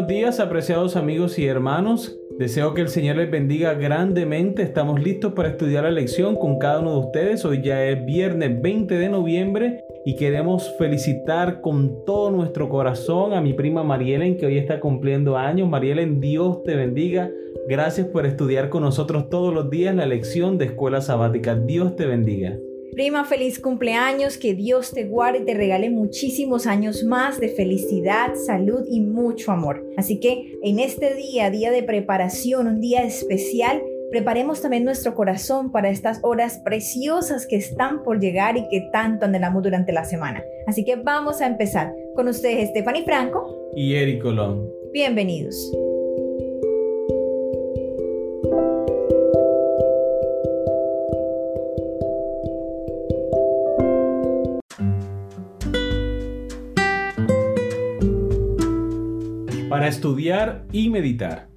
buenos días, apreciados amigos y hermanos. Deseo que el Señor les bendiga grandemente. Estamos listos para estudiar la lección con cada uno de ustedes. Hoy ya es viernes 20 de noviembre y queremos felicitar con todo nuestro corazón a mi prima Marielen que hoy está cumpliendo años. Marielen, Dios te bendiga. Gracias por estudiar con nosotros todos los días la lección de escuela sabática. Dios te bendiga. Prima, feliz cumpleaños, que Dios te guarde y te regale muchísimos años más de felicidad, salud y mucho amor. Así que en este día, día de preparación, un día especial, preparemos también nuestro corazón para estas horas preciosas que están por llegar y que tanto anhelamos durante la semana. Así que vamos a empezar con ustedes, Stephanie Franco y Eric Colón. Bienvenidos. Para estudiar y meditar.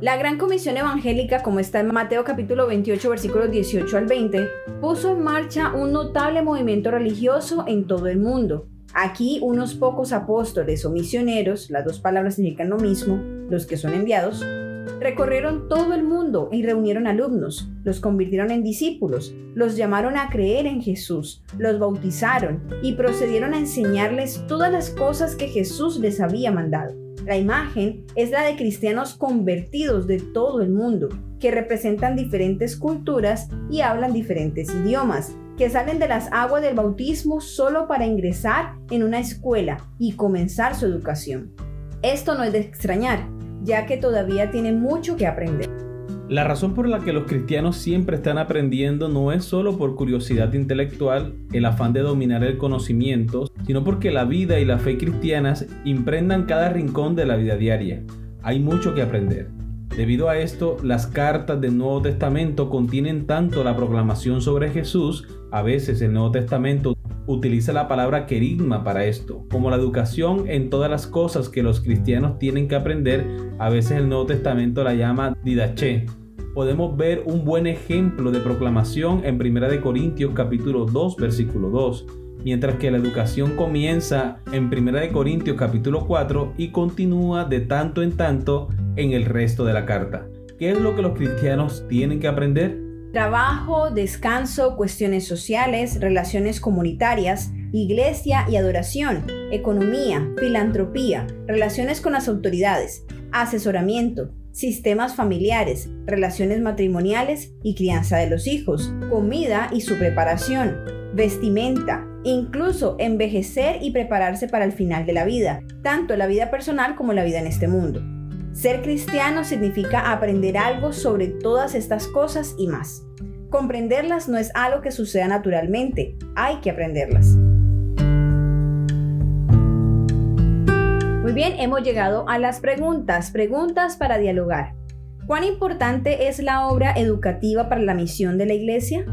La Gran Comisión Evangélica, como está en Mateo capítulo 28 versículos 18 al 20, puso en marcha un notable movimiento religioso en todo el mundo. Aquí unos pocos apóstoles o misioneros, las dos palabras significan lo mismo, los que son enviados, recorrieron todo el mundo y reunieron alumnos, los convirtieron en discípulos, los llamaron a creer en Jesús, los bautizaron y procedieron a enseñarles todas las cosas que Jesús les había mandado. La imagen es la de cristianos convertidos de todo el mundo, que representan diferentes culturas y hablan diferentes idiomas, que salen de las aguas del bautismo solo para ingresar en una escuela y comenzar su educación. Esto no es de extrañar, ya que todavía tienen mucho que aprender. La razón por la que los cristianos siempre están aprendiendo no es solo por curiosidad intelectual, el afán de dominar el conocimiento, sino porque la vida y la fe cristianas imprendan cada rincón de la vida diaria. Hay mucho que aprender. Debido a esto, las cartas del Nuevo Testamento contienen tanto la proclamación sobre Jesús, a veces el Nuevo Testamento utiliza la palabra querigma para esto, como la educación en todas las cosas que los cristianos tienen que aprender, a veces el Nuevo Testamento la llama didache, podemos ver un buen ejemplo de proclamación en 1 Corintios capítulo 2 versículo 2, mientras que la educación comienza en 1 Corintios capítulo 4 y continúa de tanto en tanto en el resto de la carta. ¿Qué es lo que los cristianos tienen que aprender? Trabajo, descanso, cuestiones sociales, relaciones comunitarias, iglesia y adoración, economía, filantropía, relaciones con las autoridades, asesoramiento, sistemas familiares, relaciones matrimoniales y crianza de los hijos, comida y su preparación, vestimenta, incluso envejecer y prepararse para el final de la vida, tanto la vida personal como la vida en este mundo. Ser cristiano significa aprender algo sobre todas estas cosas y más. Comprenderlas no es algo que suceda naturalmente, hay que aprenderlas. Muy bien, hemos llegado a las preguntas, preguntas para dialogar. ¿Cuán importante es la obra educativa para la misión de la iglesia?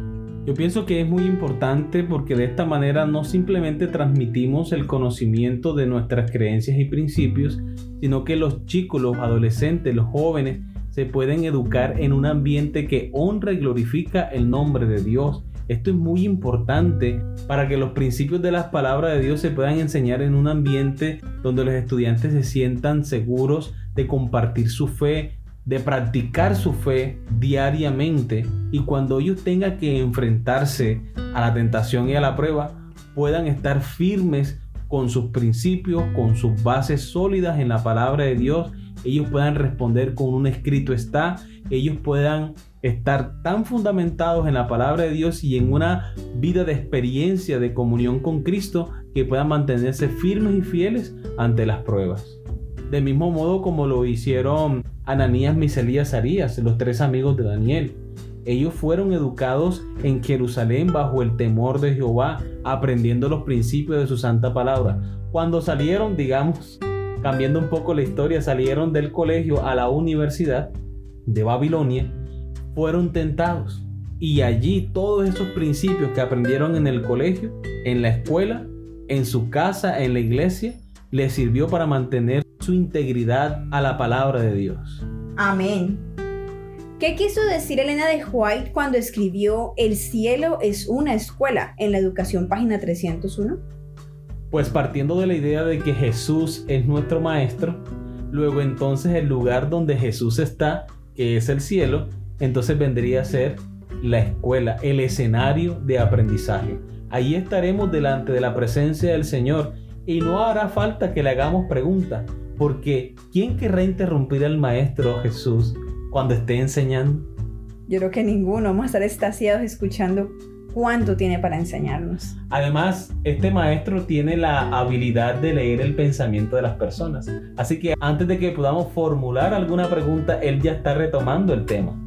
Yo pienso que es muy importante porque de esta manera no simplemente transmitimos el conocimiento de nuestras creencias y principios, sino que los chicos, los adolescentes, los jóvenes se pueden educar en un ambiente que honra y glorifica el nombre de Dios esto es muy importante para que los principios de las palabras de Dios se puedan enseñar en un ambiente donde los estudiantes se sientan seguros de compartir su fe, de practicar su fe diariamente y cuando ellos tengan que enfrentarse a la tentación y a la prueba, puedan estar firmes con sus principios, con sus bases sólidas en la palabra de Dios, ellos puedan responder con un escrito está, ellos puedan estar tan fundamentados en la palabra de Dios y en una vida de experiencia de comunión con Cristo que puedan mantenerse firmes y fieles ante las pruebas. Del mismo modo como lo hicieron Ananías, Miselías, Arías, los tres amigos de Daniel. Ellos fueron educados en Jerusalén bajo el temor de Jehová, aprendiendo los principios de su santa palabra. Cuando salieron, digamos, cambiando un poco la historia, salieron del colegio a la universidad de Babilonia, fueron tentados. Y allí todos esos principios que aprendieron en el colegio, en la escuela, en su casa, en la iglesia, les sirvió para mantener su integridad a la palabra de Dios. Amén. ¿Qué quiso decir Elena de White cuando escribió El cielo es una escuela en la educación página 301? Pues partiendo de la idea de que Jesús es nuestro maestro, luego entonces el lugar donde Jesús está, que es el cielo, entonces vendría a ser la escuela, el escenario de aprendizaje. Ahí estaremos delante de la presencia del Señor y no hará falta que le hagamos preguntas, porque ¿quién querrá interrumpir al Maestro Jesús cuando esté enseñando? Yo creo que ninguno, vamos a estar extasiados escuchando cuánto tiene para enseñarnos. Además, este maestro tiene la habilidad de leer el pensamiento de las personas. Así que antes de que podamos formular alguna pregunta, él ya está retomando el tema.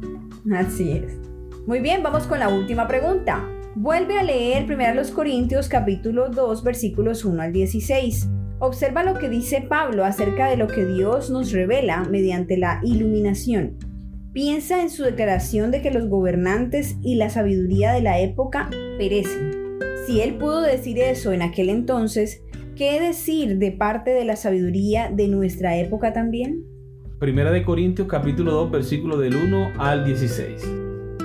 Así es. Muy bien, vamos con la última pregunta. Vuelve a leer 1 Corintios capítulo 2 versículos 1 al 16. Observa lo que dice Pablo acerca de lo que Dios nos revela mediante la iluminación. Piensa en su declaración de que los gobernantes y la sabiduría de la época perecen. Si él pudo decir eso en aquel entonces, ¿qué decir de parte de la sabiduría de nuestra época también? Primera de Corintios capítulo 2 versículo del 1 al 16.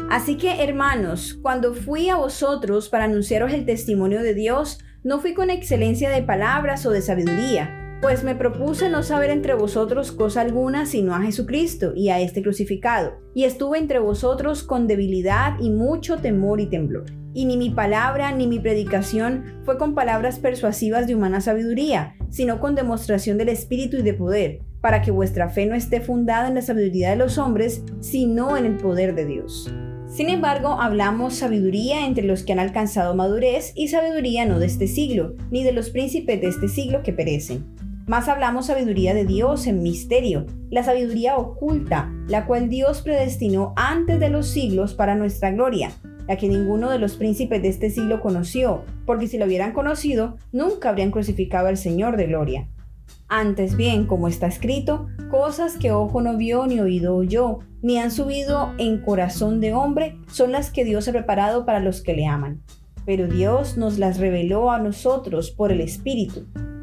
Así que hermanos, cuando fui a vosotros para anunciaros el testimonio de Dios, no fui con excelencia de palabras o de sabiduría pues me propuse no saber entre vosotros cosa alguna sino a Jesucristo y a este crucificado, y estuve entre vosotros con debilidad y mucho temor y temblor. Y ni mi palabra ni mi predicación fue con palabras persuasivas de humana sabiduría, sino con demostración del Espíritu y de poder, para que vuestra fe no esté fundada en la sabiduría de los hombres, sino en el poder de Dios. Sin embargo, hablamos sabiduría entre los que han alcanzado madurez y sabiduría no de este siglo, ni de los príncipes de este siglo que perecen más hablamos sabiduría de Dios en misterio, la sabiduría oculta, la cual Dios predestinó antes de los siglos para nuestra gloria, la que ninguno de los príncipes de este siglo conoció, porque si lo hubieran conocido, nunca habrían crucificado al Señor de gloria. Antes bien, como está escrito, cosas que ojo no vio ni oído oyó, ni han subido en corazón de hombre, son las que Dios ha preparado para los que le aman. Pero Dios nos las reveló a nosotros por el Espíritu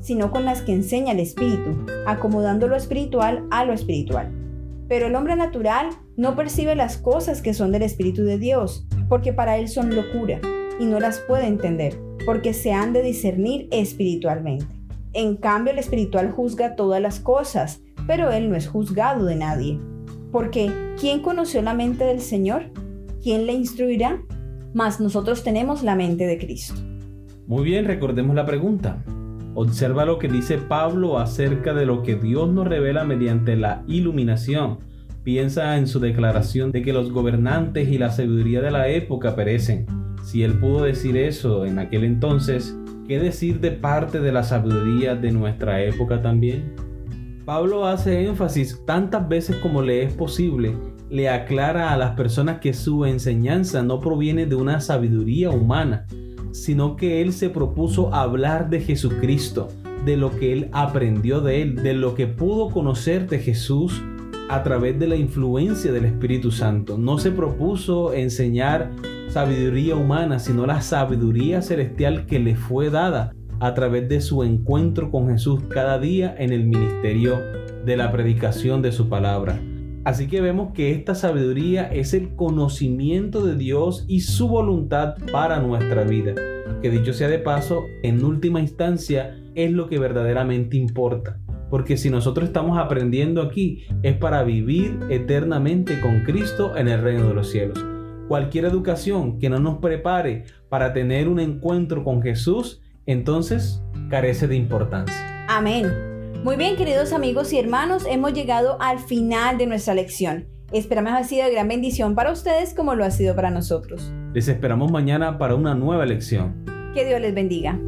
sino con las que enseña el Espíritu, acomodando lo espiritual a lo espiritual. Pero el hombre natural no percibe las cosas que son del Espíritu de Dios, porque para él son locura, y no las puede entender, porque se han de discernir espiritualmente. En cambio, el espiritual juzga todas las cosas, pero él no es juzgado de nadie. Porque, ¿quién conoció la mente del Señor? ¿Quién le instruirá? Mas nosotros tenemos la mente de Cristo. Muy bien, recordemos la pregunta. Observa lo que dice Pablo acerca de lo que Dios nos revela mediante la iluminación. Piensa en su declaración de que los gobernantes y la sabiduría de la época perecen. Si él pudo decir eso en aquel entonces, ¿qué decir de parte de la sabiduría de nuestra época también? Pablo hace énfasis tantas veces como le es posible, le aclara a las personas que su enseñanza no proviene de una sabiduría humana, sino que él se propuso hablar de Jesucristo, de lo que él aprendió de él, de lo que pudo conocer de Jesús a través de la influencia del Espíritu Santo. No se propuso enseñar sabiduría humana, sino la sabiduría celestial que le fue dada a través de su encuentro con Jesús cada día en el ministerio de la predicación de su palabra. Así que vemos que esta sabiduría es el conocimiento de Dios y su voluntad para nuestra vida. Que dicho sea de paso, en última instancia es lo que verdaderamente importa. Porque si nosotros estamos aprendiendo aquí es para vivir eternamente con Cristo en el reino de los cielos. Cualquier educación que no nos prepare para tener un encuentro con Jesús, entonces carece de importancia. Amén. Muy bien, queridos amigos y hermanos, hemos llegado al final de nuestra lección. Esperamos ha sido de gran bendición para ustedes como lo ha sido para nosotros. Les esperamos mañana para una nueva lección. Que Dios les bendiga.